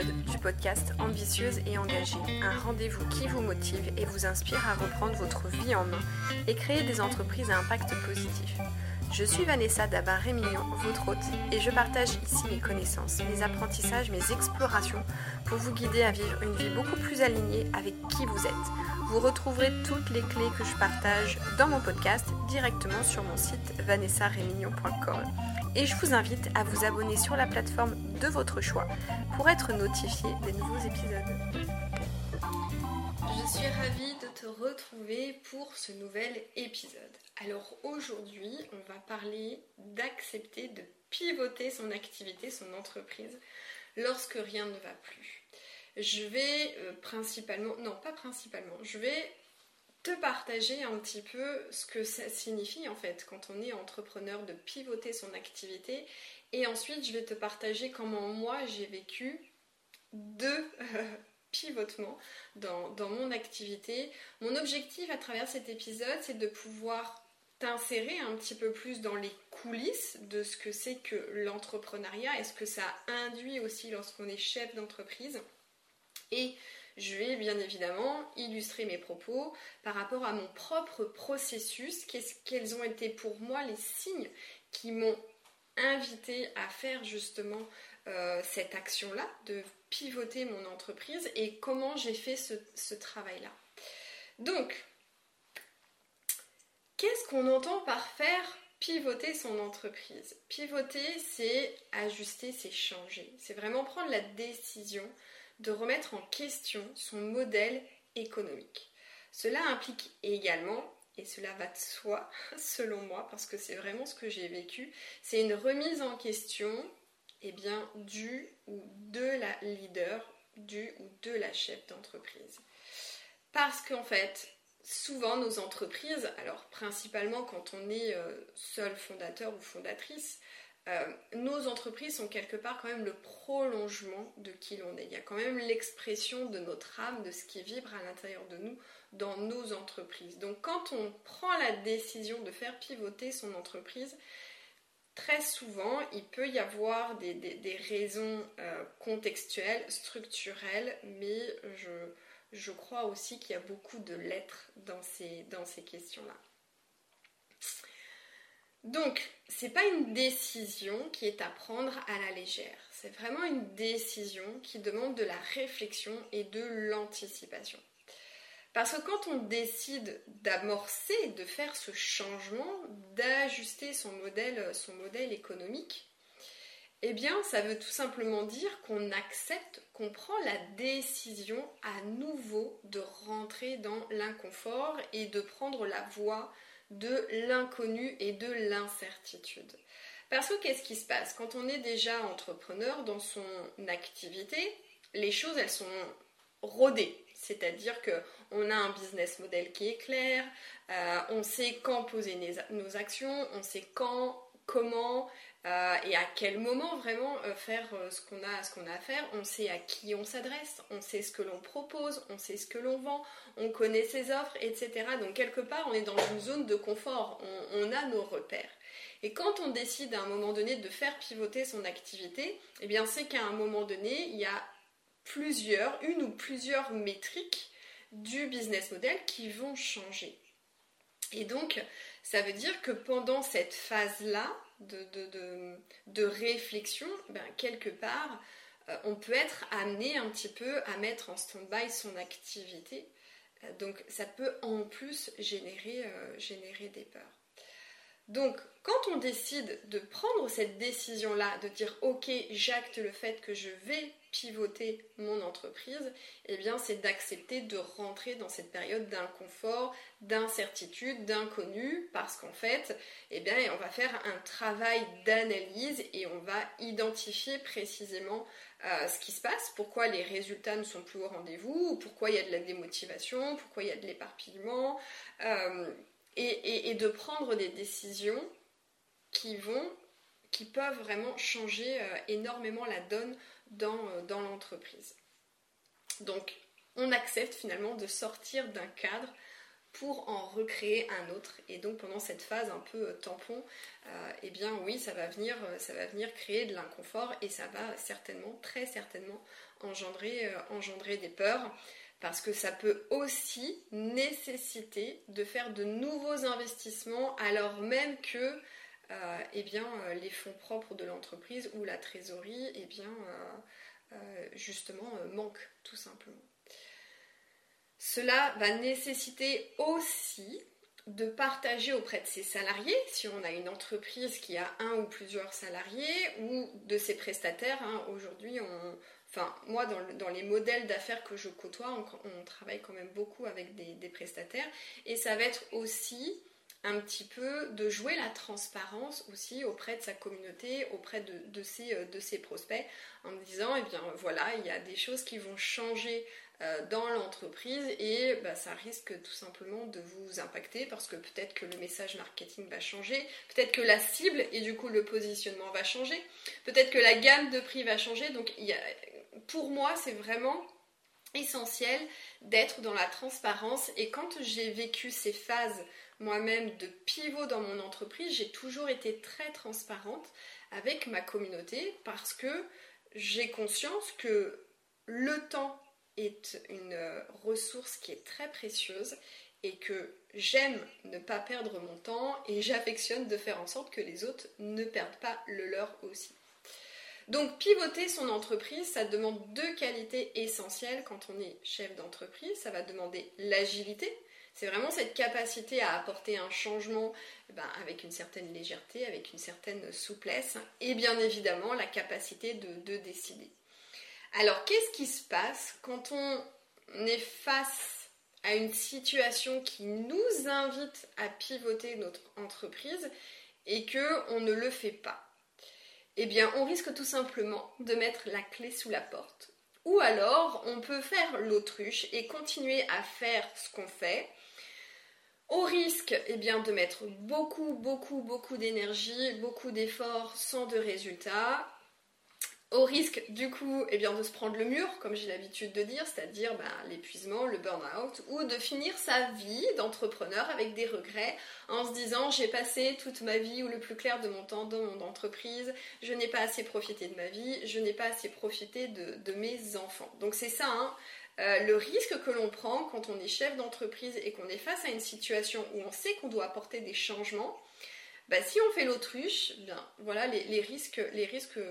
du podcast Ambitieuse et engagée, un rendez-vous qui vous motive et vous inspire à reprendre votre vie en main et créer des entreprises à impact positif. Je suis Vanessa Dabar-Rémignon, votre hôte, et je partage ici mes connaissances, mes apprentissages, mes explorations pour vous guider à vivre une vie beaucoup plus alignée avec qui vous êtes. Vous retrouverez toutes les clés que je partage dans mon podcast directement sur mon site vanessarémignon.com. Et je vous invite à vous abonner sur la plateforme de votre choix pour être notifié des nouveaux épisodes. Je suis ravie de te retrouver pour ce nouvel épisode. Alors aujourd'hui, on va parler d'accepter de pivoter son activité, son entreprise, lorsque rien ne va plus. Je vais euh, principalement, non pas principalement, je vais te partager un petit peu ce que ça signifie en fait quand on est entrepreneur de pivoter son activité et ensuite je vais te partager comment moi j'ai vécu deux pivotements dans, dans mon activité. Mon objectif à travers cet épisode c'est de pouvoir t'insérer un petit peu plus dans les coulisses de ce que c'est que l'entrepreneuriat et ce que ça induit aussi lorsqu'on est chef d'entreprise. Et je vais bien évidemment illustrer mes propos par rapport à mon propre processus, quels ont été pour moi les signes qui m'ont invité à faire justement euh, cette action-là, de pivoter mon entreprise et comment j'ai fait ce, travail-là. Donc, Qu'est-ce qu'on entend par faire pivoter son entreprise? Pivoter, c'est ajuster, c'est changer. C'est vraiment prendre la décision de remettre en question son modèle économique. Cela implique également, et cela va de soi selon moi, parce que c'est vraiment ce que j'ai vécu, c'est une remise en question eh bien, du ou de la leader, du ou de la chef d'entreprise. Parce qu'en fait, souvent nos entreprises, alors principalement quand on est euh, seul fondateur ou fondatrice, euh, nos entreprises sont quelque part quand même le prolongement de qui l'on est. Il y a quand même l'expression de notre âme, de ce qui vibre à l'intérieur de nous dans nos entreprises. Donc quand on prend la décision de faire pivoter son entreprise, très souvent il peut y avoir des, raisons euh, contextuelles, structurelles, mais je crois aussi qu'il y a beaucoup de lettres dans ces, dans ces questions-là. Donc, c'est pas une décision qui est à prendre à la légère. C'est vraiment une décision qui demande de la réflexion et de l'anticipation. Parce que quand on décide d'amorcer, de faire ce changement, d'ajuster son modèle, son modèle économique, eh bien, ça veut tout simplement dire qu'on accepte, qu'on prend la décision à nouveau de rentrer dans l'inconfort et de prendre la voie de l'inconnu et de l'incertitude. Parce que qu'est-ce qui se passe? Quand on est déjà entrepreneur dans son activité, les choses, elles sont rodées. C'est-à-dire qu'on a un business model qui est clair, euh, on sait quand poser nos actions, on sait quand, comment, euh, et à quel moment vraiment euh, faire ce qu'on a, ce qu'on a à faire. On sait à qui on s'adresse, on sait ce que l'on propose, on sait ce que l'on vend, on connaît ses offres, etc. Donc quelque part, on est dans une zone de confort, on, a nos repères. Et quand on décide à un moment donné de faire pivoter son activité, eh bien c'est qu'à un moment donné, il y a plusieurs, une ou plusieurs métriques du business model qui vont changer. Et donc, ça veut dire que pendant cette phase-là, de, réflexion, ben, quelque part, euh, on peut être amené un petit peu à mettre en stand-by son activité. Euh, donc ça peut en plus générer, euh, générer des peurs. Donc, quand on décide de prendre cette décision-là, de dire ok, j'acte le fait que je vais pivoter mon entreprise, eh bien, c'est d'accepter de rentrer dans cette période d'inconfort, d'incertitude, d'inconnu, parce qu'en fait, eh bien, on va faire un travail d'analyse et on va identifier précisément euh, ce qui se passe, pourquoi les résultats ne sont plus au rendez-vous, pourquoi il y a de la démotivation, pourquoi il y a de l'éparpillement. Euh, et, de prendre des décisions qui vont, qui peuvent vraiment changer euh, énormément la donne dans, euh, dans l'entreprise. Donc, on accepte finalement de sortir d'un cadre pour en recréer un autre. Et donc pendant cette phase un peu euh, tampon, euh, eh bien oui, ça va venir, ça va venir créer de l'inconfort et ça va certainement, très certainement, engendrer, engendrer des peurs. Parce que ça peut aussi nécessiter de faire de nouveaux investissements alors même que eh bien, les fonds propres de l'entreprise ou la trésorerie eh bien, justement manquent tout simplement. Cela va nécessiter aussi de partager auprès de ses salariés, si on a une entreprise qui a un ou plusieurs salariés, ou de ses prestataires. Hein. Aujourd'hui, enfin, moi, dans, les modèles d'affaires que je côtoie, on, travaille quand même beaucoup avec des, prestataires, et ça va être aussi un petit peu de jouer la transparence aussi auprès de sa communauté, auprès de, de, ses, de ses prospects, en disant, eh bien voilà, il y a des choses qui vont changer euh, dans l'entreprise et bah, ça risque tout simplement de vous impacter parce que peut-être que le message marketing va changer, peut-être que la cible et du coup le positionnement va changer, peut-être que la gamme de prix va changer. Donc pour moi, c'est vraiment essentiel d'être dans la transparence et quand j'ai vécu ces phases moi-même de pivot dans mon entreprise, j'ai toujours été très transparente avec ma communauté parce que j'ai conscience que le temps est une euh, ressource qui est très précieuse et que j'aime ne pas perdre mon temps et j'affectionne de faire en sorte que les autres ne perdent pas le leur aussi. Donc pivoter son entreprise, ça demande deux qualités essentielles quand on est chef d'entreprise. Ça va demander l'agilité. C'est vraiment cette capacité à apporter un changement eh ben, avec une certaine légèreté, avec une certaine souplesse, et bien évidemment la capacité de décider. Alors, qu'est-ce qui se passe quand on est face à une situation qui nous invite à pivoter notre entreprise et que on ne le fait pas? Eh bien, on risque tout simplement de mettre la clé sous la porte. Ou alors, on peut faire l'autruche et continuer à faire ce qu'on fait, au risque eh bien, de mettre beaucoup, beaucoup, beaucoup d'énergie, beaucoup d'efforts sans de résultats, au risque du coup eh bien, de se prendre le mur, comme j'ai l'habitude de dire, c'est-à-dire ben, l'épuisement, le burn-out, ou de finir sa vie d'entrepreneur avec des regrets en se disant j'ai passé toute ma vie ou le plus clair de mon temps dans mon entreprise, je n'ai pas assez profité de ma vie, je n'ai pas assez profité de, mes enfants. Donc c'est ça, hein, euh, le risque que l'on prend quand on est chef d'entreprise et qu'on est face à une situation où on sait qu'on doit apporter des changements, bah, si on fait l'autruche, bien voilà les, risques,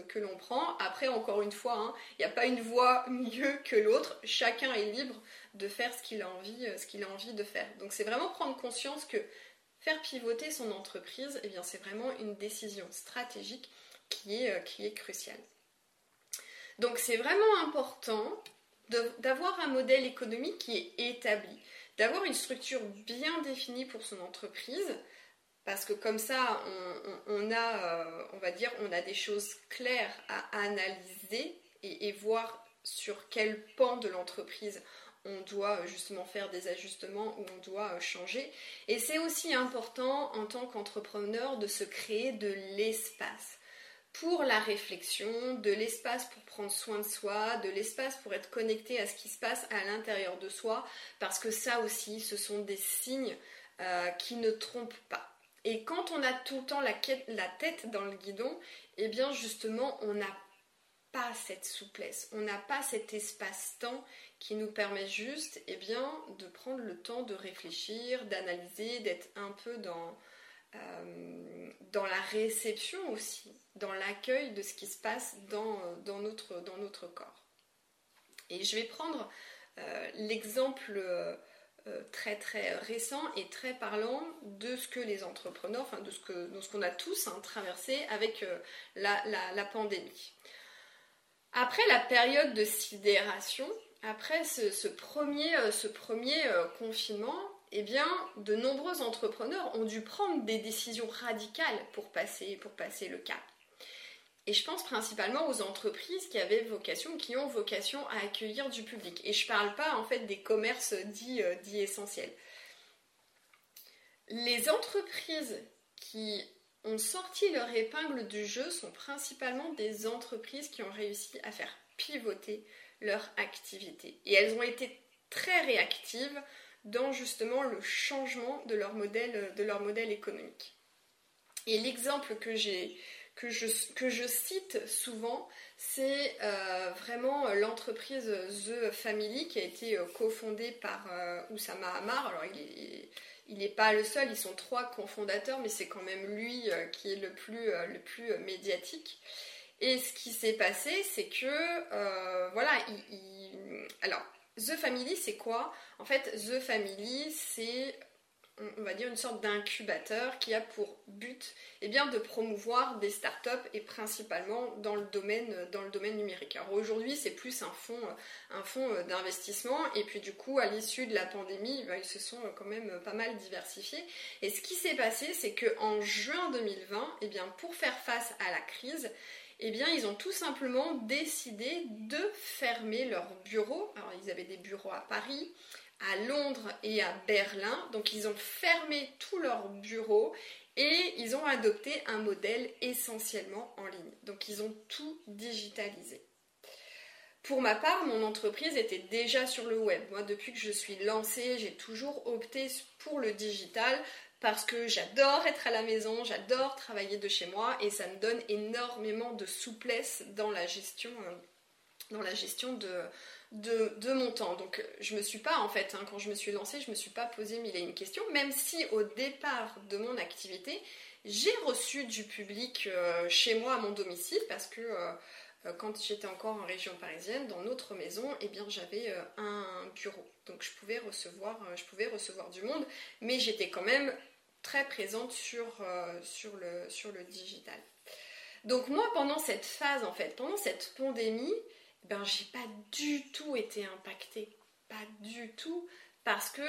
que l'on prend. Après, encore une fois, hein, il n'y a pas une voie mieux que l'autre. Chacun est libre de faire ce qu'il a envie, euh, de faire. Donc c'est vraiment prendre conscience que faire pivoter son entreprise, eh c'est vraiment une décision stratégique qui est, euh, qui est cruciale. Donc c'est vraiment important d'avoir un modèle économique qui est établi, d'avoir une structure bien définie pour son entreprise, parce que comme ça, on, a, euh, on va dire, on a des choses claires à analyser et, voir sur quel pan de l'entreprise on doit justement faire des ajustements ou on doit euh, changer. Et c'est aussi important en tant qu'entrepreneur de se créer de l'espace pour la réflexion, de l'espace pour prendre soin de soi, de l'espace pour être connecté à ce qui se passe à l'intérieur de soi, parce que ça aussi, ce sont des signes euh, qui ne trompent pas. Et quand on a tout le temps la, tête dans le guidon, eh bien justement, on n'a pas cette souplesse, on n'a pas cet espace-temps qui nous permet juste eh bien, de prendre le temps de réfléchir, d'analyser, d'être un peu dans, euh, dans la réception aussi, dans l'accueil de ce qui se passe dans, dans, notre, dans notre corps. Et je vais prendre euh, l'exemple euh, très très récent et très parlant de ce que les entrepreneurs, enfin de ce qu'on ce qu'on a tous hein, traversé avec euh, la, pandémie. Après la période de sidération, après ce, premier, euh, confinement, eh bien, de nombreux entrepreneurs ont dû prendre des décisions radicales pour passer, pour passer le cap. Et je pense principalement aux entreprises qui avaient vocation, qui ont vocation à accueillir du public. Et je ne parle pas en fait des commerces dits, euh, dits essentiels. Les entreprises qui ont sorti leur épingle du jeu sont principalement des entreprises qui ont réussi à faire pivoter leur activité. Et elles ont été très réactives dans justement le changement de leur modèle, de leur modèle économique. Et l'exemple que j'ai que je, que je cite souvent, c'est euh, vraiment l'entreprise The Family qui a été euh, cofondée par euh, Oussama Hamar. Alors il n'est pas le seul, ils sont trois cofondateurs, mais c'est quand même lui qui est le plus, le plus médiatique. Et ce qui s'est passé, c'est que, voilà, alors, The Family, c'est quoi? En fait, The Family, c'est on va dire une sorte d'incubateur qui a pour but eh bien, de promouvoir des startups et principalement dans le domaine, numérique. Alors aujourd'hui c'est plus un fonds, fonds d'investissement et puis du coup à l'issue de la pandémie ben, ils se sont quand même pas mal diversifiés. Et ce qui s'est passé c'est qu'en juin 2020, eh bien, pour faire face à la crise, eh ils ont tout simplement décidé de fermer leurs bureaux. Alors, ils avaient des bureaux à Paris, à Londres et à Berlin. Donc ils ont fermé tous leurs bureaux et ils ont adopté un modèle essentiellement en ligne. Donc ils ont tout digitalisé. Pour ma part, mon entreprise était déjà sur le web. Moi, depuis que je suis lancée, j'ai toujours opté pour le digital parce que j'adore être à la maison, j'adore travailler de chez moi et ça me donne énormément de souplesse dans la gestion, euh, dans la gestion de, de, mon temps. Donc je me suis pas en fait, hein, quand je me suis lancée, je me suis pas posé mille et une questions, même si au départ de mon activité, j'ai reçu du public euh, chez moi à mon domicile parce que euh, euh, quand j'étais encore en région parisienne, dans notre maison, eh bien j'avais un bureau. Donc je pouvais recevoir, du monde, mais j'étais quand même très présente sur, sur, le, sur le digital. Donc moi, pendant cette phase, en fait, pendant cette pandémie, ben j'ai pas du tout été impactée. Pas du tout. Parce que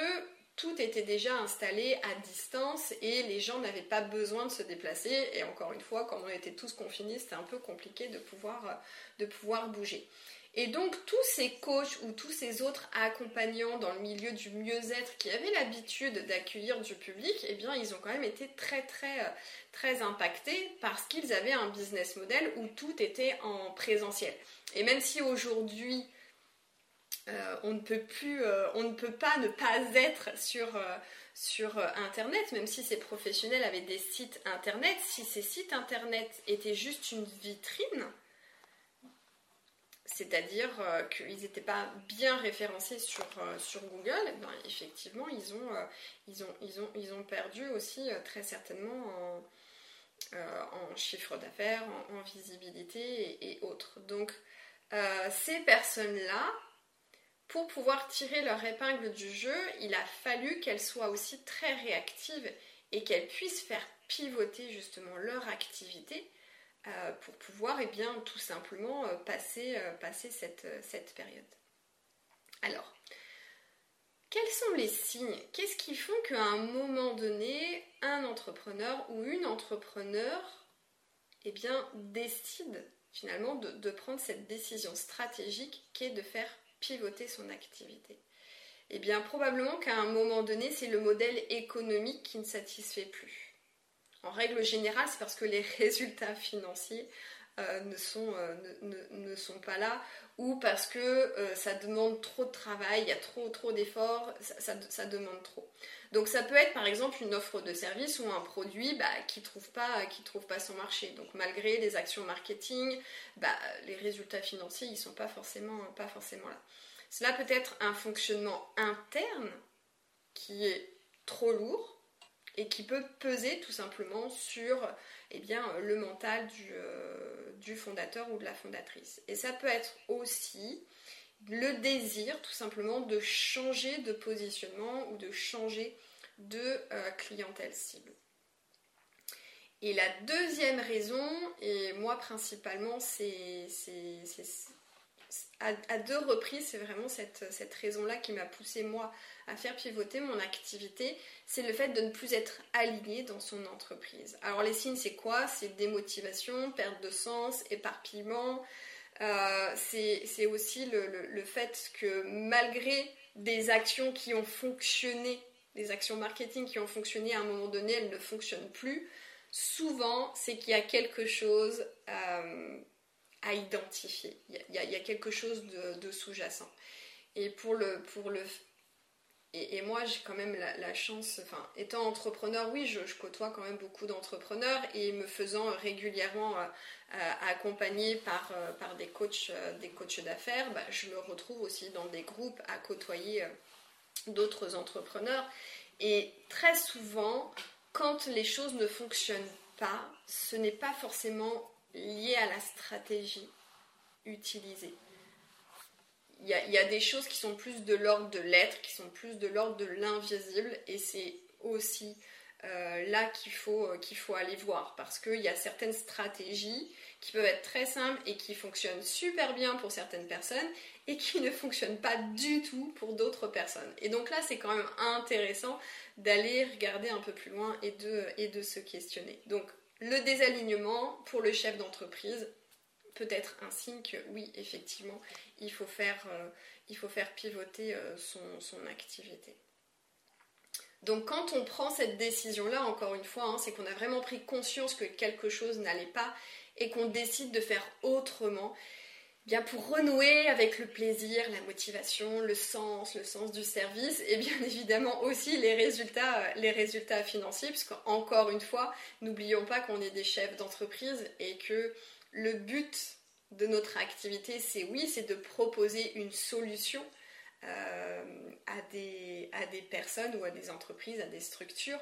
tout était déjà installé à distance et les gens n'avaient pas besoin de se déplacer. Et encore une fois, comme on était tous confinés, c'était un peu compliqué de pouvoir, de pouvoir bouger. Et donc tous ces coachs ou tous ces autres accompagnants dans le milieu du mieux-être qui avaient l'habitude d'accueillir du public, eh bien ils ont quand même été très très très impactés parce qu'ils avaient un business model où tout était en présentiel. Et même si aujourd'hui euh, on ne peut plus, euh, on ne peut pas ne pas être sur, euh, sur Internet, même si ces professionnels avaient des sites Internet, si ces sites Internet étaient juste une vitrine, c'est-à-dire qu'ils n'étaient pas bien référencés sur, Google, effectivement, ils ont, perdu aussi très certainement en, en chiffre d'affaires, en, visibilité et, autres. Donc, euh, ces personnes-là, pour pouvoir tirer leur épingle du jeu, il a fallu qu'elles soient aussi très réactives et qu'elles puissent faire pivoter justement leur activité euh, pour pouvoir eh bien, tout simplement euh, passer, passer cette, période. Alors, quels sont les signes? Qu'est-ce qui font qu'à un moment donné, un entrepreneur ou une entrepreneur eh bien, décide finalement de, prendre cette décision stratégique qui est de faire pivoter son activité? Eh bien probablement qu'à un moment donné, c'est le modèle économique qui ne satisfait plus. En règle générale, c'est parce que les résultats financiers euh, ne, sont, euh, ne, sont pas là ou parce que euh, ça demande trop de travail, il y a trop, trop d'efforts, ça, demande trop. Donc ça peut être par exemple une offre de service ou un produit bah, qui ne trouve, pas, trouve pas son marché. Donc malgré les actions marketing, bah, les résultats financiers ne sont pas forcément, pas forcément là. Cela peut être un fonctionnement interne qui est trop lourd et qui peut peser tout simplement sur eh bien, le mental du, euh, du fondateur ou de la fondatrice. Et ça peut être aussi le désir tout simplement de changer de positionnement ou de changer de euh, clientèle cible. Et la deuxième raison, et moi principalement, c'est à, deux reprises, c'est vraiment cette, cette raison-là qui m'a poussé moi à faire pivoter mon activité, c'est le fait de ne plus être aligné dans son entreprise. Alors les signes, c'est quoi? C'est démotivation, perte de sens, éparpillement, euh, c'est aussi le, fait que malgré des actions qui ont fonctionné, des actions marketing qui ont fonctionné à un moment donné, elles ne fonctionnent plus. Souvent, c'est qu'il y a quelque chose euh, à identifier. Il y, a, quelque chose de, sous-jacent. Et pour le, pour le, et, moi, j'ai quand même la, chance, enfin, étant entrepreneur, oui, je, côtoie quand même beaucoup d'entrepreneurs et me faisant régulièrement euh, euh, accompagner par, euh, par des coachs, des coachs d'affaires, bah, je me retrouve aussi dans des groupes à côtoyer d'autres entrepreneurs. Et très souvent, quand les choses ne fonctionnent pas, ce n'est pas forcément lié à la stratégie utilisée il y, a, des choses qui sont plus de l'ordre de l'être, qui sont plus de l'ordre de l'invisible, et c'est aussi euh, là qu'il faut, euh, qu'il faut aller voir, parce qu'il y a certaines stratégies qui peuvent être très simples et qui fonctionnent super bien pour certaines personnes, et qui ne fonctionnent pas du tout pour d'autres personnes. Et donc là, c'est quand même intéressant d'aller regarder un peu plus loin et de, se questionner. Le désalignement pour le chef d'entreprise, peut être un signe que oui, effectivement, il faut faire, euh, pivoter euh, son, activité. Donc quand on prend cette décision-là, encore une fois, hein, c'est qu'on a vraiment pris conscience que quelque chose n'allait pas et qu'on décide de faire autrement. Bien pour renouer avec le plaisir, la motivation, le sens, le sens du service et bien évidemment aussi les résultats, euh, les résultats financiers, parce qu'encore une fois, n'oublions pas qu'on est des chefs d'entreprise et que le but de notre activité, c'est oui, c'est de proposer une solution euh, à, des, à, des, personnes ou à des entreprises, à des structures,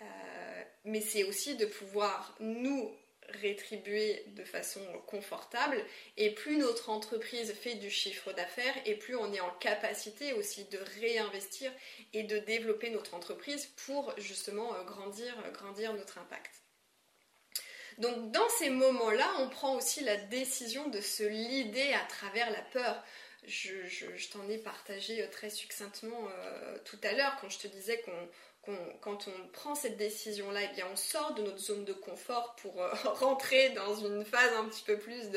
euh, mais c'est aussi de pouvoir nous rétribuer de façon confortable et plus notre entreprise fait du chiffre d'affaires et plus on est en capacité aussi de réinvestir et de développer notre entreprise pour justement euh, grandir, grandir notre impact. Donc dans ces moments-là, on prend aussi la décision de se lider à travers la peur. Je, t'en ai partagé euh, très succinctement euh, tout à l'heure quand je te disais qu'on quand on prend cette décision-là, eh bien on sort de notre zone de confort pour euh, rentrer dans une phase un petit peu plus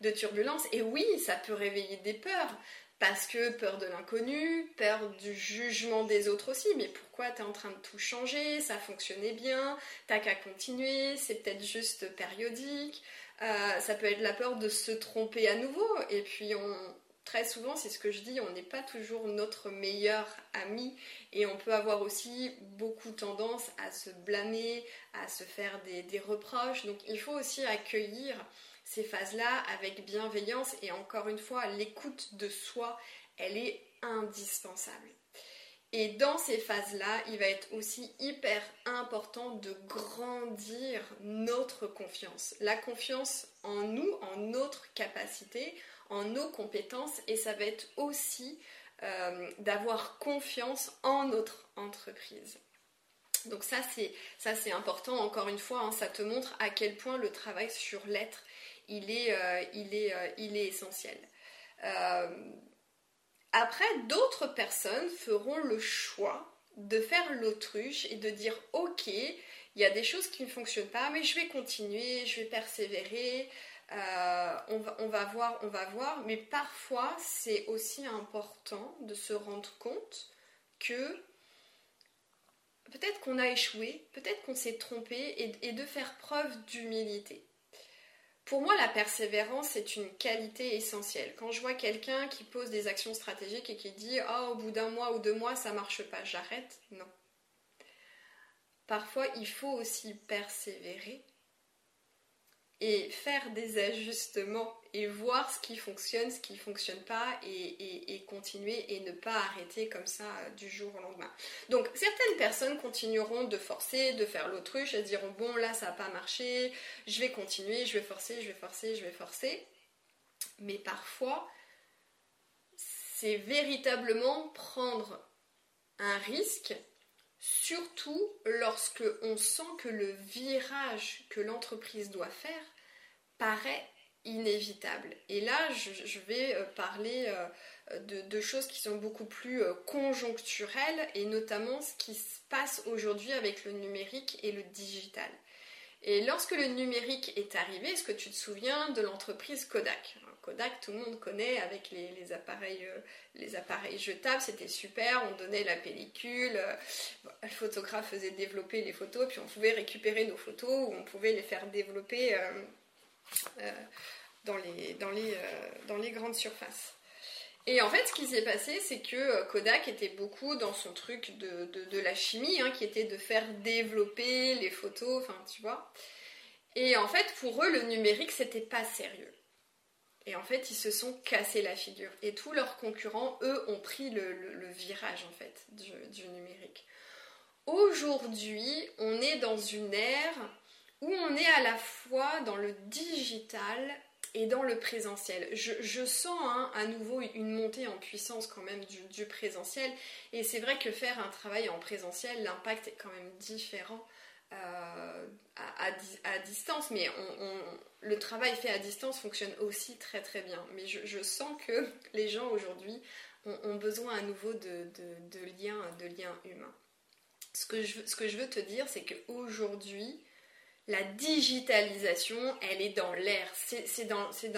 de, turbulence. Et oui, ça peut réveiller des peurs. Parce que peur de l'inconnu, peur du jugement des autres aussi. Mais pourquoi tu es en train de tout changer? Ça fonctionnait bien, t'as qu'à continuer, c'est peut-être juste périodique. Euh, ça peut être la peur de se tromper à nouveau. Et puis on, très souvent, c'est ce que je dis, on n'est pas toujours notre meilleur ami et on peut avoir aussi beaucoup tendance à se blâmer, à se faire des reproches. Donc il faut aussi accueillir ces phases-là avec bienveillance et encore une fois, l'écoute de soi, elle est indispensable. Et dans ces phases-là, il va être aussi hyper important de grandir notre confiance. La confiance en nous, en notre capacité, en nos compétences, et ça va être aussi euh, d'avoir confiance en notre entreprise. Donc ça c'est ça c'est important encore une fois, hein, ça te montre à quel point le travail sur l'être il est, euh, il est, euh, il est essentiel. Après, d'autres personnes feront le choix de faire l'autruche et de dire ok, il y a des choses qui ne fonctionnent pas, mais je vais continuer, je vais persévérer, on, va, on, va, voir, on va voir. Mais parfois, c'est aussi important de se rendre compte que peut-être qu'on a échoué, peut-être qu'on s'est trompé et de faire preuve d'humilité. Pour moi, la persévérance est une qualité essentielle. Quand je vois quelqu'un qui pose des actions stratégiques et qui dit Oh, au bout d'un mois ou deux mois, ça marche pas, j'arrête, non. Parfois, il faut aussi persévérer et faire des ajustements et voir ce qui fonctionne, ce qui ne fonctionne pas et, continuer et ne pas arrêter comme ça euh, du jour au lendemain. Donc certaines personnes continueront de forcer, de faire l'autruche, elles diront bon là ça n'a pas marché, je vais continuer, je vais forcer, je vais forcer, je vais forcer. Mais parfois c'est véritablement prendre un risque surtout lorsque on sent que le virage que l'entreprise doit faire paraît inévitable. Et là, je, vais euh, parler euh, de, choses qui sont beaucoup plus euh, conjoncturelles et notamment ce qui se passe aujourd'hui avec le numérique et le digital. Et lorsque le numérique est arrivé, est-ce que tu te souviens de l'entreprise Kodak? Kodak, tout le monde connaît avec les, appareils, les appareils jetables, c'était super, on donnait la pellicule, le photographe faisait développer les photos, puis on pouvait récupérer nos photos ou on pouvait les faire développer euh, dans, les, euh, grandes surfaces. Et en fait, ce qui s'est passé, c'est que euh, Kodak était beaucoup dans son truc de, de, la chimie, hein, qui était de faire développer les photos, enfin, tu vois. Et en fait, pour eux, le numérique, c'était pas sérieux. Et en fait, ils se sont cassés la figure. Et tous leurs concurrents, eux, ont pris le, virage, en fait, du, numérique. Aujourd'hui, on est dans une ère où on est à la fois dans le digital et dans le présentiel. Je, sens hein, à nouveau une montée en puissance quand même du, présentiel. Et c'est vrai que faire un travail en présentiel, l'impact est quand même différent euh, à, distance. Mais le travail fait à distance fonctionne aussi très très bien. Mais je, sens que les gens aujourd'hui ont, besoin à nouveau de, liens, de liens humains. Ce que, je, veux te dire, c'est qu'aujourd'hui, la digitalisation, elle est dans l'air. C'est dans, c'est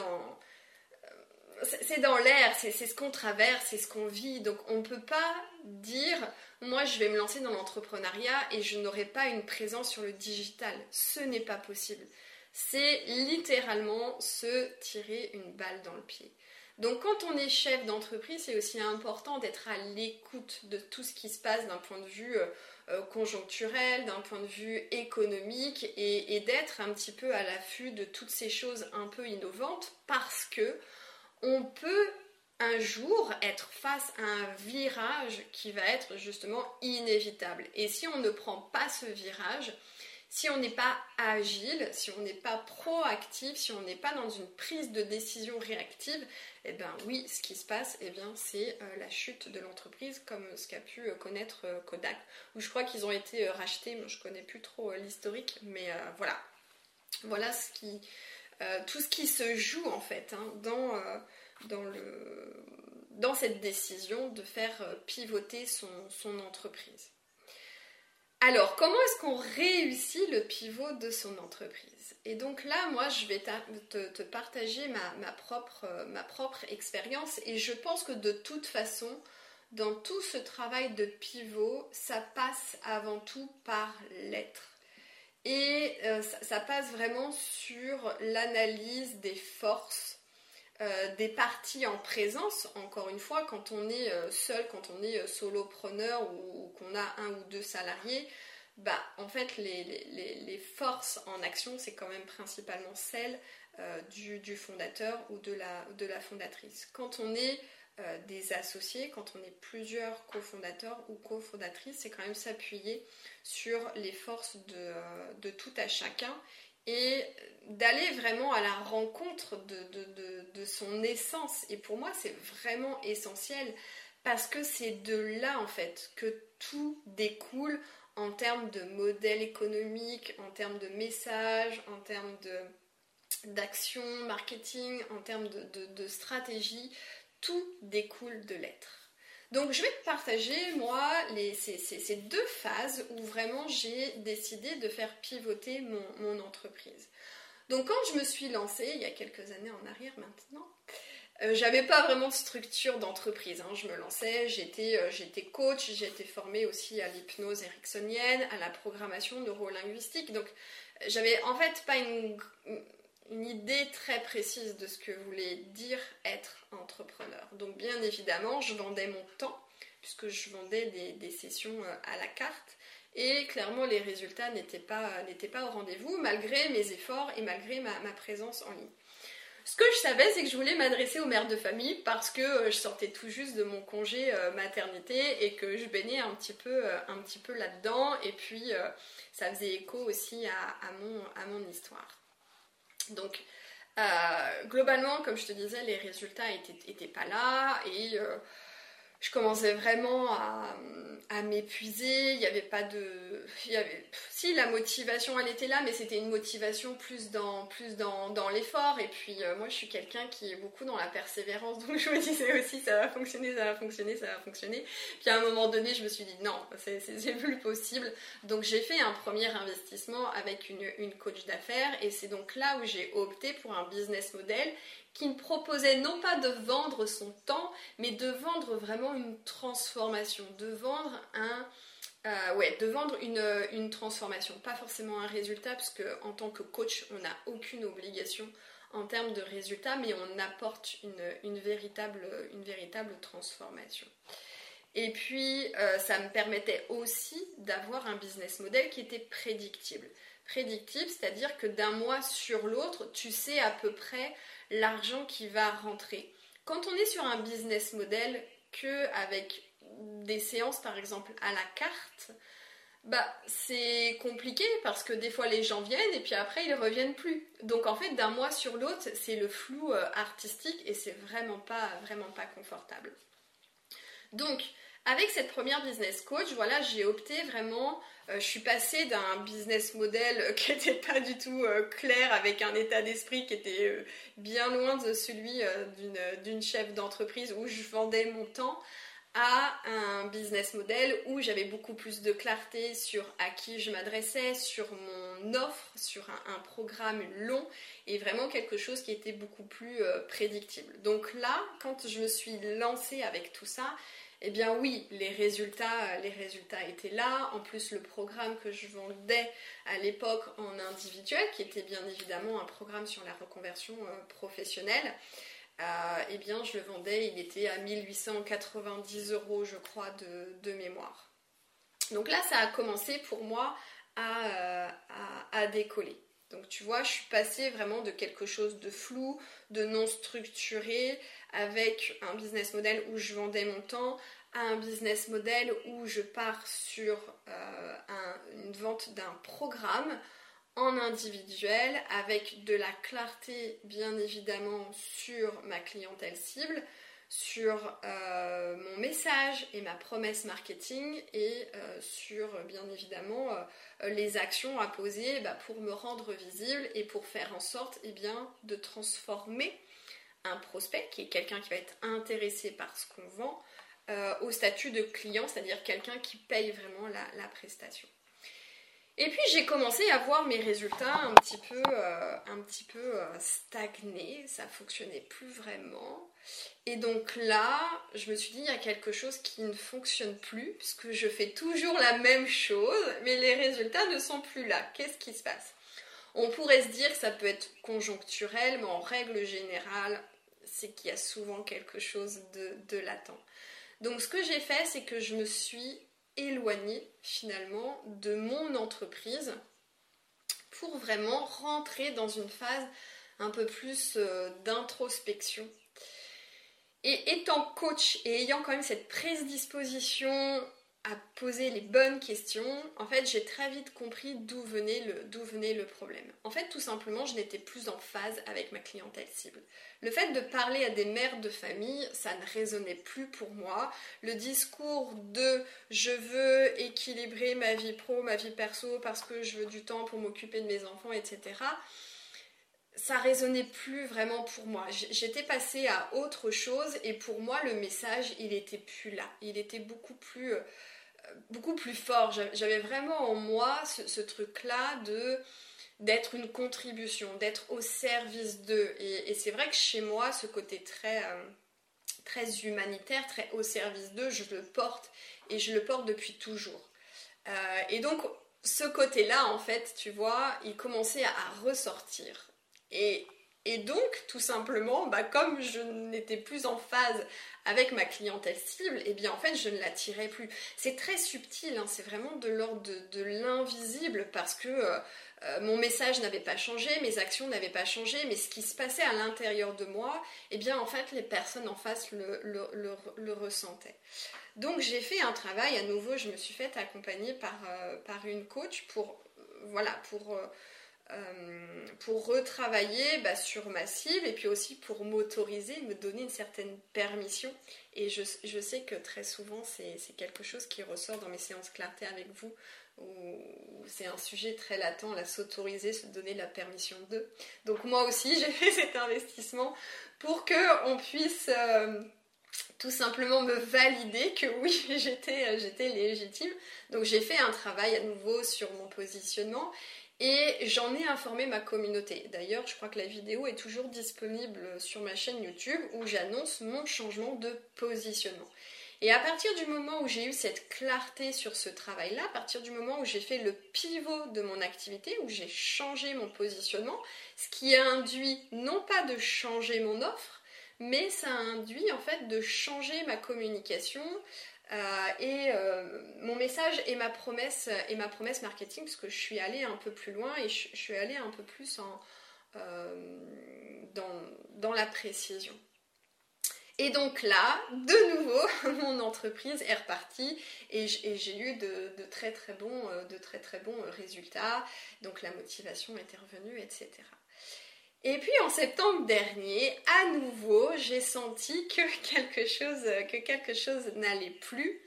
dans l'air, c'est ce qu'on traverse, c'est ce qu'on vit. Donc on ne peut pas dire, moi je vais me lancer dans l'entrepreneuriat et je n'aurai pas une présence sur le digital. Ce n'est pas possible. C'est littéralement se tirer une balle dans le pied. Donc quand on est chef d'entreprise, c'est aussi important d'être à l'écoute de tout ce qui se passe d'un point de vue euh, euh, conjoncturel, d'un point de vue économique et, d'être un petit peu à l'affût de toutes ces choses un peu innovantes parce que on peut un jour être face à un virage qui va être justement inévitable. Et si on ne prend pas ce virage, si on n'est pas agile, si on n'est pas proactif, si on n'est pas dans une prise de décision réactive, eh bien oui, ce qui se passe, eh bien c'est euh, la chute de l'entreprise, comme ce qu'a pu euh, connaître euh, Kodak, où je crois qu'ils ont été rachetés. Je connais plus trop l'historique, mais voilà, voilà ce qui, tout ce qui se joue en fait hein, dans, dans, le, dans cette décision de faire pivoter son entreprise. Alors, comment est-ce qu'on réussit le pivot de son entreprise? Et donc là, moi, je vais te, partager ma, propre, ma propre expérience et je pense que de toute façon, dans tout ce travail de pivot, ça passe avant tout par l'être. Et euh, ça, passe vraiment sur l'analyse des forces euh, des parties en présence, encore une fois, quand on est euh, seul, quand on est euh, solopreneur ou, qu'on a un ou deux salariés, bah, en fait, les, forces en action, c'est quand même principalement celles du, fondateur ou de la, fondatrice. Quand on est des associés, quand on est plusieurs cofondateurs ou cofondatrices, c'est quand même s'appuyer sur les forces de tout à chacun et d'aller vraiment à la rencontre de, son essence. Et pour moi, c'est vraiment essentiel parce que c'est de là, en fait, que tout découle en termes de modèle économique, en termes de message, en termes d'action, marketing, en termes de stratégie. Tout découle de l'être. Donc je vais te partager moi ces, deux phases où vraiment j'ai décidé de faire pivoter mon, entreprise. Donc quand je me suis lancée, il y a quelques années en arrière maintenant, euh, j'avais pas vraiment structure d'entreprise. Hein. Je me lançais, j'étais, euh, j'étais coach, été formée aussi à l'hypnose ericksonienne, à la programmation neurolinguistique. Donc j'avais en fait pas une idée très précise de ce que voulait dire être entrepreneur. Donc bien évidemment, je vendais mon temps, puisque je vendais des, sessions euh, à la carte. Et clairement, les résultats n'étaient pas, pas au rendez-vous, malgré mes efforts et malgré ma, présence en ligne. Ce que je savais, c'est que je voulais m'adresser aux mères de famille parce que euh, je sortais tout juste de mon congé euh, maternité et que je baignais un petit peu, peu là-dedans. Et puis, ça faisait écho aussi à, mon, à mon histoire. Donc, euh, globalement, comme je te disais, les résultats n'étaient pas là et euh, je commençais vraiment à, m'épuiser. Il n'y avait pas de. si, la motivation, elle était là, mais c'était une motivation plus dans, plus dans, l'effort. Et puis, euh, moi, je suis quelqu'un qui est beaucoup dans la persévérance. Donc, je me disais aussi, ça va fonctionner, ça va fonctionner, ça va fonctionner. Puis, à un moment donné, je me suis dit, non, c'est plus possible. Donc, j'ai fait un premier investissement avec une, une coach d'affaires. Et c'est donc là où j'ai opté pour un business model qui me proposait non pas de vendre son temps, mais de vendre vraiment une transformation, de vendre un... Euh, vendre une, transformation, pas forcément un résultat, parce qu'en tant que coach, on n'a aucune obligation en termes de résultats, mais on apporte une, véritable, une véritable transformation. Et puis, euh, ça me permettait aussi d'avoir un business model qui était prédictible. Prédictible, c'est-à-dire que d'un mois sur l'autre, tu sais à peu près l'argent qui va rentrer. Quand on est sur un business model que avec des séances par exemple à la carte, bah c'est compliqué parce que des fois les gens viennent et puis après ils reviennent plus. Donc en fait d'un mois sur l'autre c'est le flou euh, artistique et c'est vraiment pas vraiment pas confortable. Donc avec cette première business coach, voilà, j'ai opté vraiment, euh, je suis passée d'un business model qui n'était pas du tout euh, clair, avec un état d'esprit qui était bien loin de celui d'une chef d'entreprise où je vendais mon temps, à un business model où j'avais beaucoup plus de clarté sur à qui je m'adressais, sur mon offre, sur un, programme long et vraiment quelque chose qui était beaucoup plus euh, prédictible. Donc là, quand je me suis lancée avec tout ça, eh bien oui, les résultats, étaient là. En plus, le programme que je vendais à l'époque en individuel, qui était bien évidemment un programme sur la reconversion euh, professionnelle, euh, eh bien, je le vendais, il était à 1890 euros, je crois, de, mémoire. Donc là, ça a commencé pour moi à, euh, décoller. Donc tu vois, je suis passée vraiment de quelque chose de flou, de non structuré, avec un business model où je vendais mon temps, à un business model où je pars sur euh, une vente d'un programme en individuel avec de la clarté bien évidemment sur ma clientèle cible, sur euh, mon message et ma promesse marketing et euh, sur bien évidemment euh, les actions à poser bah, pour me rendre visible et pour faire en sorte eh de transformer un prospect qui est quelqu'un qui va être intéressé par ce qu'on vend au statut de client, c'est-à-dire quelqu'un qui paye vraiment la prestation. Et puis j'ai commencé à voir mes résultats un petit peu, euh, un petit peu euh, stagner, ça fonctionnait plus vraiment. Et donc là, je me suis dit il y a quelque chose qui ne fonctionne plus puisque je fais toujours la même chose, mais les résultats ne sont plus là. Qu'est-ce qui se passe? On pourrait se dire que ça peut être conjoncturel, mais en règle générale, c'est qu'il y a souvent quelque chose de, de latent. Donc ce que j'ai fait, c'est que je me suis éloigner finalement de mon entreprise pour vraiment rentrer dans une phase un peu plus euh, d'introspection. Et étant coach et ayant quand même cette prédisposition à poser les bonnes questions, en fait, j'ai très vite compris d'où venait, le, venait le problème. En fait, tout simplement, je n'étais plus en phase avec ma clientèle cible. Le fait de parler à des mères de famille, ça ne résonnait plus pour moi. Le discours de je veux équilibrer ma vie pro, ma vie perso, parce que je veux du temps pour m'occuper de mes enfants, etc., ça résonnait plus vraiment pour moi. J'étais passée à autre chose et pour moi le message il était plus là. Il était beaucoup plus euh, beaucoup plus fort. J'avais vraiment en moi ce, truc-là de d'être une contribution, d'être au service d'eux. Et, c'est vrai que chez moi, ce côté très, euh, très humanitaire, très au service d'eux, je le porte et je le porte depuis toujours. Euh, et donc, ce côté-là, en fait, tu vois, il commençait à, ressortir. Et, et donc, tout simplement, bah, comme je n'étais plus en phase avec ma clientèle cible, eh bien en fait je ne l'attirais plus. C'est très subtil, hein, c'est vraiment de l'ordre de, l'invisible parce que euh, euh, mon message n'avait pas changé, mes actions n'avaient pas changé, mais ce qui se passait à l'intérieur de moi, eh bien en fait les personnes en face le, ressentaient. Donc j'ai fait un travail, à nouveau je me suis fait accompagner par, euh, par une coach pour, voilà, pour euh, pour retravailler bah, sur ma cible et puis aussi pour m'autoriser, me donner une certaine permission. Et je, je sais que très souvent, c'est quelque chose qui ressort dans mes séances clarté avec vous, où c'est un sujet très latent, la s'autoriser, se donner la permission de. Donc moi aussi, j'ai fait cet investissement pour qu'on puisse... Euh, tout simplement me valider que oui, j'étais, j'étais légitime. Donc j'ai fait un travail à nouveau sur mon positionnement et j'en ai informé ma communauté. D'ailleurs, je crois que la vidéo est toujours disponible sur ma chaîne YouTube où j'annonce mon changement de positionnement. Et à partir du moment où j'ai eu cette clarté sur ce travail-là, à partir du moment où j'ai fait le pivot de mon activité, où j'ai changé mon positionnement, ce qui a induit non pas de changer mon offre, mais ça a induit en fait de changer ma communication et euh, mon message et ma promesse et ma promesse marketing parce que je suis allée un peu plus loin et je, suis allée un peu plus en, euh, dans, dans la précision. Et donc là, de nouveau, mon entreprise est repartie et j'ai eu de, très très bons, de très très bons résultats. Donc la motivation était revenue, etc. Et puis en septembre dernier, à nouveau, j'ai senti que quelque chose, que quelque chose n'allait plus.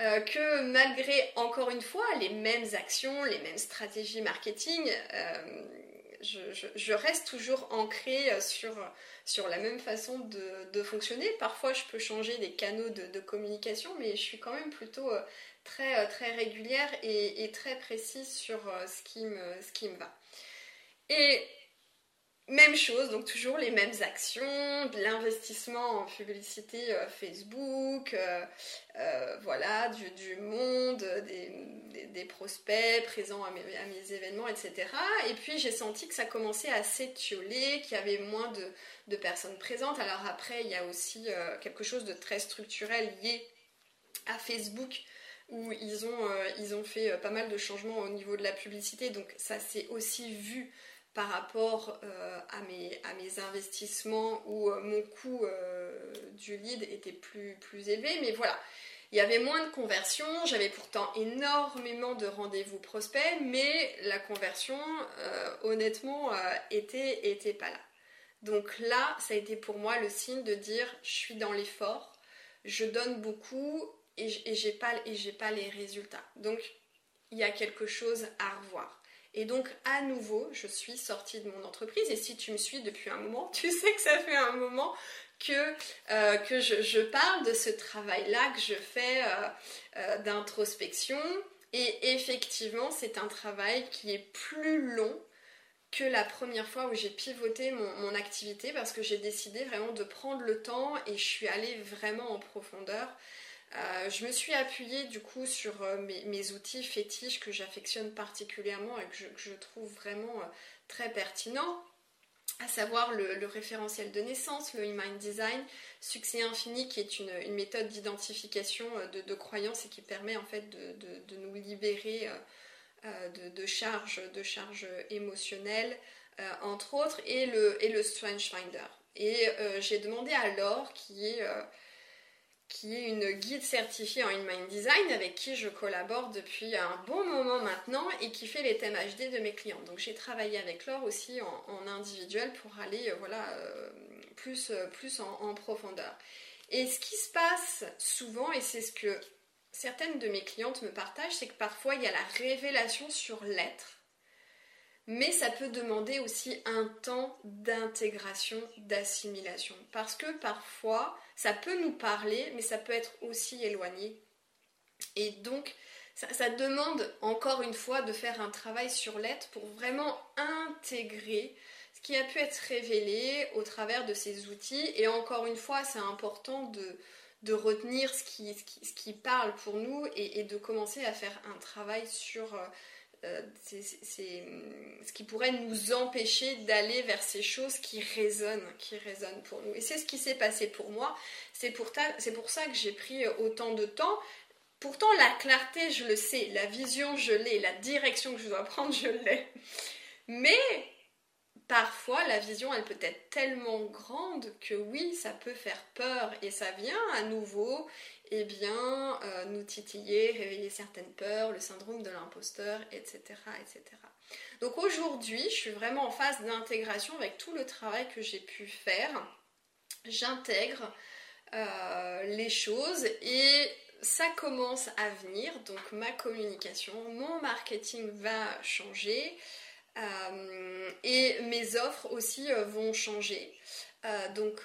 Euh, que malgré encore une fois les mêmes actions, les mêmes stratégies marketing, euh, je, reste toujours ancrée sur, sur la même façon de, fonctionner. Parfois, je peux changer des canaux de, communication, mais je suis quand même plutôt euh, très, très régulière et, et très précise sur ce qui, me, ce qui me va. Et même chose, donc toujours les mêmes actions, de l'investissement en publicité euh, Facebook, euh, euh, voilà, du, monde, des, prospects présents à mes, événements, etc. Et puis j'ai senti que ça commençait à s'étioler, qu'il y avait moins de, personnes présentes. Alors après, il y a aussi quelque chose de très structurel lié à Facebook où ils ont, ils ont fait pas mal de changements au niveau de la publicité, donc ça s'est aussi vu par rapport euh, à, mes, investissements où euh, mon coût euh, du lead était plus, élevé. Mais voilà, il y avait moins de conversion, j'avais pourtant énormément de rendez-vous prospects, mais la conversion, honnêtement, était, pas là. Donc là, ça a été pour moi le signe de dire je suis dans l'effort, je donne beaucoup et j'ai pas, pas les résultats. Donc il y a quelque chose à revoir. Et donc, à nouveau, je suis sortie de mon entreprise. Et si tu me suis depuis un moment, tu sais que ça fait un moment que, euh, que je, parle de ce travail-là que je fais euh, euh, d'introspection. Et effectivement, c'est un travail qui est plus long que la première fois où j'ai pivoté mon, mon activité parce que j'ai décidé vraiment de prendre le temps et je suis allée vraiment en profondeur. Euh, je me suis appuyée du coup sur euh, mes, outils fétiches que j'affectionne particulièrement et que je, trouve vraiment euh, très pertinents, à savoir le, référentiel de naissance, le e-mind design, succès infini qui est une, méthode d'identification de, croyances et qui permet en fait de, nous libérer de, charges de émotionnelles, entre autres, et le, et le Strange Finder. Et j'ai demandé à Laure, qui est qui est une guide certifiée en in-mind design avec qui je collabore depuis un bon moment maintenant et qui fait les thèmes HD de mes clients. Donc j'ai travaillé avec Laure aussi en, individuel pour aller euh, voilà, euh, plus, euh, plus en, profondeur. Et ce qui se passe souvent, et c'est ce que certaines de mes clientes me partagent, c'est que parfois il y a la révélation sur l'être mais ça peut demander aussi un temps d'intégration, d'assimilation. Parce que parfois, ça peut nous parler, mais ça peut être aussi éloigné. Et donc, ça, demande encore une fois de faire un travail sur l'être pour vraiment intégrer ce qui a pu être révélé au travers de ces outils. Et encore une fois, c'est important de, retenir ce qui, parle pour nous et, de commencer à faire un travail sur euh, c'est ce qui pourrait nous empêcher d'aller vers ces choses qui résonnent, qui résonnent pour nous. Et c'est ce qui s'est passé pour moi. C'est pour, pour ça que j'ai pris autant de temps. Pourtant, la clarté, je le sais, la vision, je l'ai, la direction que je dois prendre, je l'ai. Mais parfois, la vision, elle peut être tellement grande que oui, ça peut faire peur et ça vient à nouveau eh bien, euh, nous titiller, réveiller certaines peurs, le syndrome de l'imposteur, etc., etc. Donc aujourd'hui, je suis vraiment en phase d'intégration avec tout le travail que j'ai pu faire. J'intègre euh, les choses et ça commence à venir. Donc ma communication, mon marketing va changer. Euh, et mes offres aussi vont changer. donc,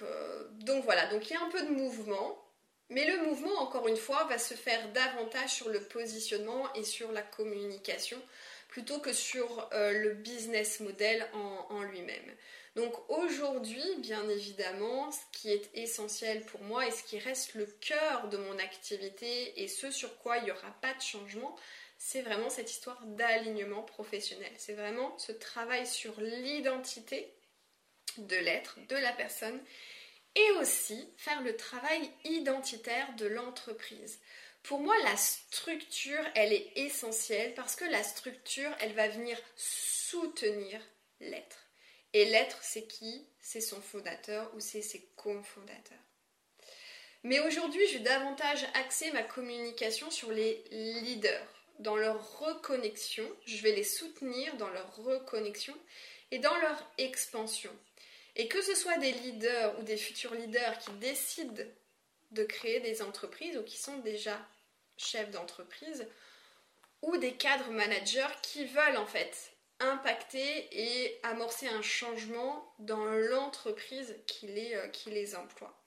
donc voilà, donc il y a un peu de mouvement. Mais le mouvement, encore une fois, va se faire davantage sur le positionnement et sur la communication, plutôt que sur euh, le business model en, lui-même. Donc aujourd'hui, bien évidemment, ce qui est essentiel pour moi et ce qui reste le cœur de mon activité et ce sur quoi il n'y aura pas de changement, c'est vraiment cette histoire d'alignement professionnel. C'est vraiment ce travail sur l'identité de l'être, de la personne, et aussi faire le travail identitaire de l'entreprise. Pour moi, la structure, elle est essentielle parce que la structure, elle va venir soutenir l'être. Et l'être, c'est qui? C'est son fondateur ou c'est ses cofondateurs. Mais aujourd'hui, je vais davantage axer ma communication sur les leaders, dans leur reconnexion. Je vais les soutenir dans leur reconnexion et dans leur expansion. Et que ce soit des leaders ou des futurs leaders qui décident de créer des entreprises ou qui sont déjà chefs d'entreprise, ou des cadres managers qui veulent en fait impacter et amorcer un changement dans l'entreprise qui les, euh, qui les emploie.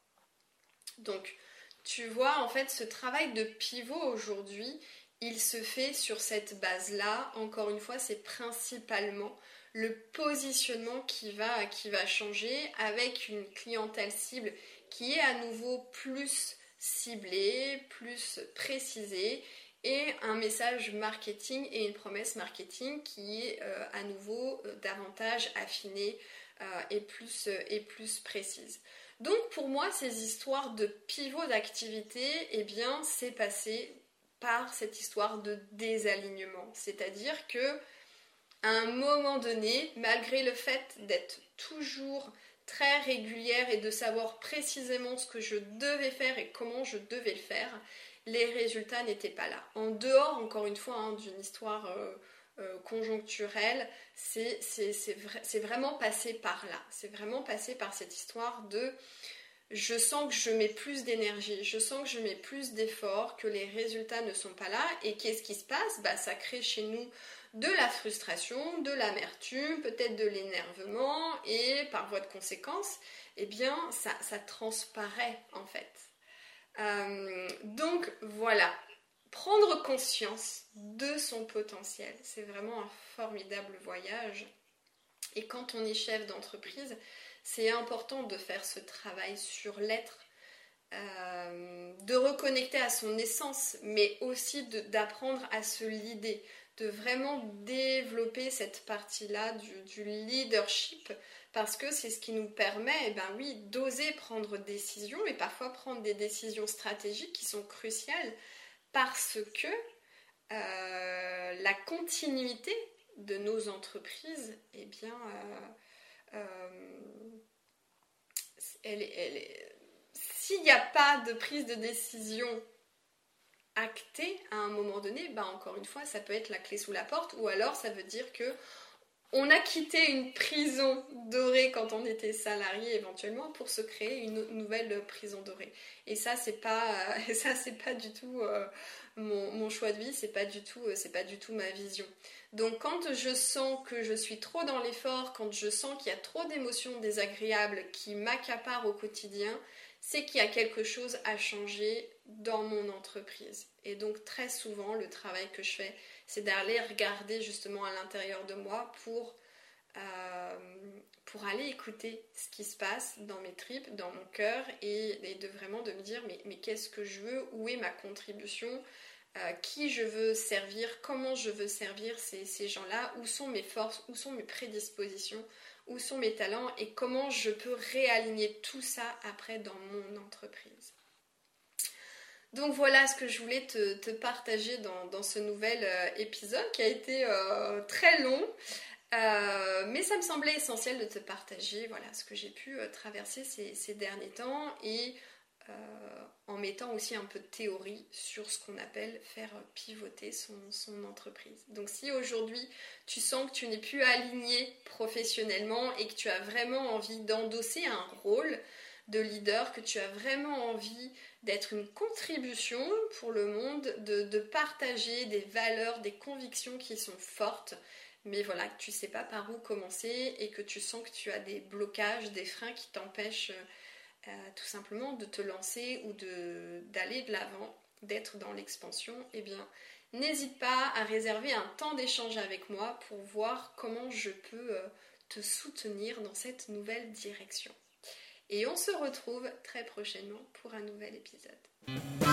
Donc, tu vois, en fait, ce travail de pivot aujourd'hui, il se fait sur cette base-là. Encore une fois, c'est principalement le positionnement qui va, qui va changer avec une clientèle cible qui est à nouveau plus ciblée, plus précisée et un message marketing et une promesse marketing qui est euh, à nouveau euh, davantage affinée euh, et, plus, et plus précise. Donc pour moi, ces histoires de pivot d'activité, eh c'est passé par cette histoire de désalignement. C'est-à-dire que à un moment donné, malgré le fait d'être toujours très régulière et de savoir précisément ce que je devais faire et comment je devais le faire, les résultats n'étaient pas là. En dehors, encore une fois, hein, d'une histoire euh, euh, conjoncturelle, c'est vraiment passé par là. C'est vraiment passé par cette histoire de je sens que je mets plus d'énergie, je sens que je mets plus d'efforts, que les résultats ne sont pas là. Et qu'est-ce qui se passe? Bah, Ça crée chez nous de la frustration, de l'amertume, peut-être de l'énervement, et par voie de conséquence, eh bien, ça, ça transparaît en fait. Euh, donc voilà, prendre conscience de son potentiel, c'est vraiment un formidable voyage. Et quand on est chef d'entreprise, c'est important de faire ce travail sur l'être, euh, de reconnecter à son essence, mais aussi d'apprendre à se lider, de vraiment développer cette partie-là du, leadership parce que c'est ce qui nous permet, eh ben oui, d'oser prendre des décisions et parfois prendre des décisions stratégiques qui sont cruciales parce que euh, la continuité de nos entreprises, eh bien, euh, euh, s'il n'y a pas de prise de décision acté à un moment donné, bah encore une fois, ça peut être la clé sous la porte, ou alors ça veut dire que on a quitté une prison dorée quand on était salarié éventuellement pour se créer une nouvelle prison dorée. Et ça, c'est pas, ça c'est pas du tout euh, mon, choix de vie, c'est pas du tout, euh, c'est pas du tout ma vision. Donc quand je sens que je suis trop dans l'effort, quand je sens qu'il y a trop d'émotions désagréables qui m'accaparent au quotidien, c'est qu'il y a quelque chose à changer dans mon entreprise. Et donc très souvent, le travail que je fais, c'est d'aller regarder justement à l'intérieur de moi pour, euh, pour aller écouter ce qui se passe dans mes tripes, dans mon cœur, et, de vraiment de me dire mais, mais qu'est-ce que je veux, où est ma contribution, euh, qui je veux servir, comment je veux servir ces, ces gens-là, où sont mes forces, où sont mes prédispositions, où sont mes talents? Et comment je peux réaligner tout ça après dans mon entreprise? Donc voilà ce que je voulais te, partager dans, ce nouvel euh, épisode qui a été euh, très long. Euh, mais ça me semblait essentiel de te partager voilà, ce que j'ai pu traverser ces, derniers temps et en mettant aussi un peu de théorie sur ce qu'on appelle faire pivoter son, son entreprise. Donc si aujourd'hui tu sens que tu n'es plus aligné professionnellement et que tu as vraiment envie d'endosser un rôle de leader, que tu as vraiment envie d'être une contribution pour le monde, de, partager des valeurs, des convictions qui sont fortes, mais voilà, que tu ne sais pas par où commencer et que tu sens que tu as des blocages, des freins qui t'empêchent euh, tout simplement de te lancer ou d'aller de l'avant, d'être dans l'expansion, eh bien, n'hésite pas à réserver un temps d'échange avec moi pour voir comment je peux euh, te soutenir dans cette nouvelle direction. Et on se retrouve très prochainement pour un nouvel épisode.